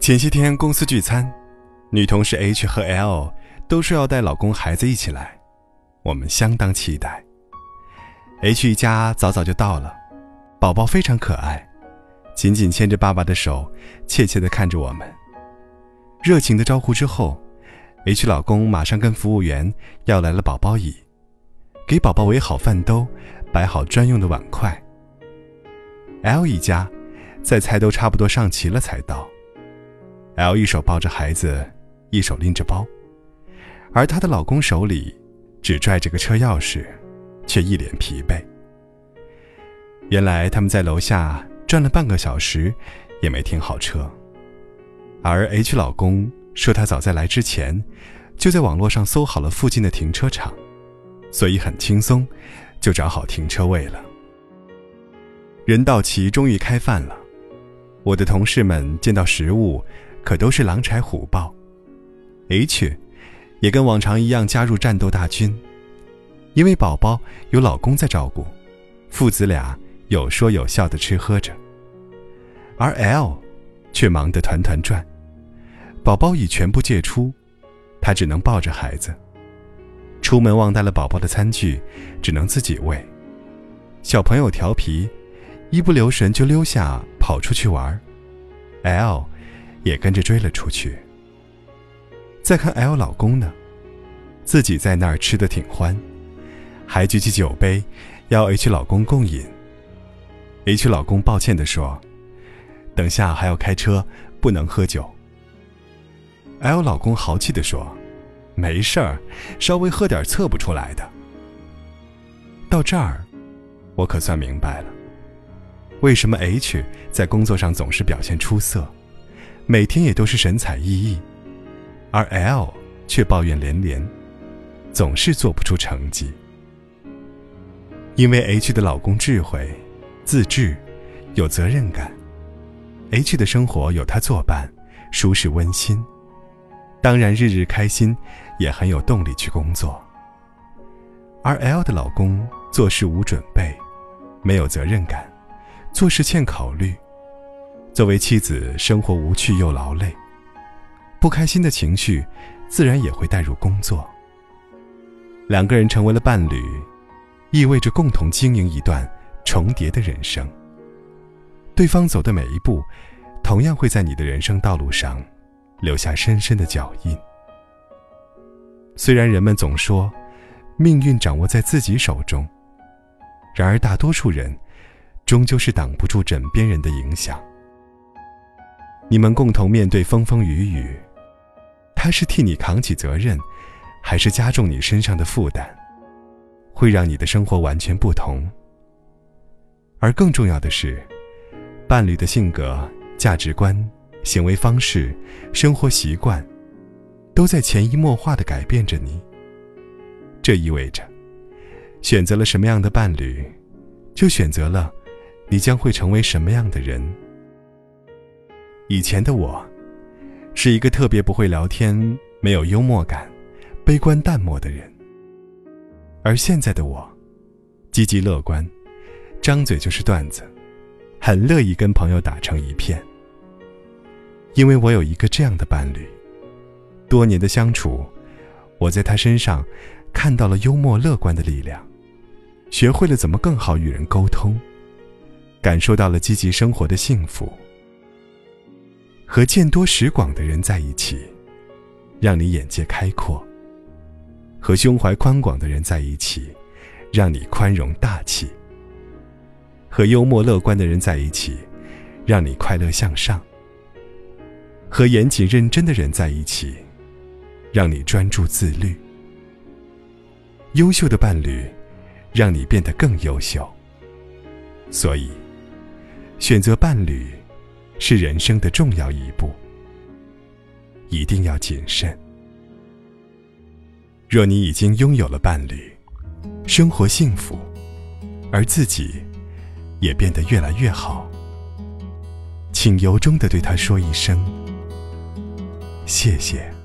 前些天公司聚餐，女同事 H 和 L 都说要带老公孩子一起来，我们相当期待。H 一家早早就到了，宝宝非常可爱，紧紧牵着爸爸的手，怯怯地看着我们。热情的招呼之后，H 老公马上跟服务员要来了宝宝椅，给宝宝围好饭兜，摆好专用的碗筷。L 一家在菜都差不多上齐了才到。L 一手抱着孩子，一手拎着包，而她的老公手里只拽着个车钥匙，却一脸疲惫。原来他们在楼下转了半个小时，也没停好车。而 H 老公说，他早在来之前，就在网络上搜好了附近的停车场，所以很轻松，就找好停车位了。人到齐，终于开饭了。我的同事们见到食物。可都是狼豺虎豹，H 也跟往常一样加入战斗大军，因为宝宝有老公在照顾，父子俩有说有笑的吃喝着。而 L 却忙得团团转，宝宝已全部借出，他只能抱着孩子。出门忘带了宝宝的餐具，只能自己喂。小朋友调皮，一不留神就溜下跑出去玩。L。也跟着追了出去。再看 L 老公呢，自己在那儿吃的挺欢，还举起酒杯要 H 老公共饮。H 老公抱歉地说：“等下还要开车，不能喝酒。”L 老公豪气地说：“没事儿，稍微喝点测不出来的。”到这儿，我可算明白了，为什么 H 在工作上总是表现出色。每天也都是神采奕奕，而 L 却抱怨连连，总是做不出成绩。因为 H 的老公智慧、自制、有责任感，H 的生活有他作伴，舒适温馨，当然日日开心，也很有动力去工作。而 L 的老公做事无准备，没有责任感，做事欠考虑。作为妻子，生活无趣又劳累，不开心的情绪自然也会带入工作。两个人成为了伴侣，意味着共同经营一段重叠的人生。对方走的每一步，同样会在你的人生道路上留下深深的脚印。虽然人们总说命运掌握在自己手中，然而大多数人终究是挡不住枕边人的影响。你们共同面对风风雨雨，他是替你扛起责任，还是加重你身上的负担，会让你的生活完全不同。而更重要的是，伴侣的性格、价值观、行为方式、生活习惯，都在潜移默化的改变着你。这意味着，选择了什么样的伴侣，就选择了你将会成为什么样的人。以前的我，是一个特别不会聊天、没有幽默感、悲观淡漠的人。而现在的我，积极乐观，张嘴就是段子，很乐意跟朋友打成一片。因为我有一个这样的伴侣，多年的相处，我在他身上看到了幽默乐观的力量，学会了怎么更好与人沟通，感受到了积极生活的幸福。和见多识广的人在一起，让你眼界开阔；和胸怀宽广的人在一起，让你宽容大气；和幽默乐观的人在一起，让你快乐向上；和严谨认真的人在一起，让你专注自律。优秀的伴侣，让你变得更优秀。所以，选择伴侣。是人生的重要一步，一定要谨慎。若你已经拥有了伴侣，生活幸福，而自己也变得越来越好，请由衷的对他说一声谢谢。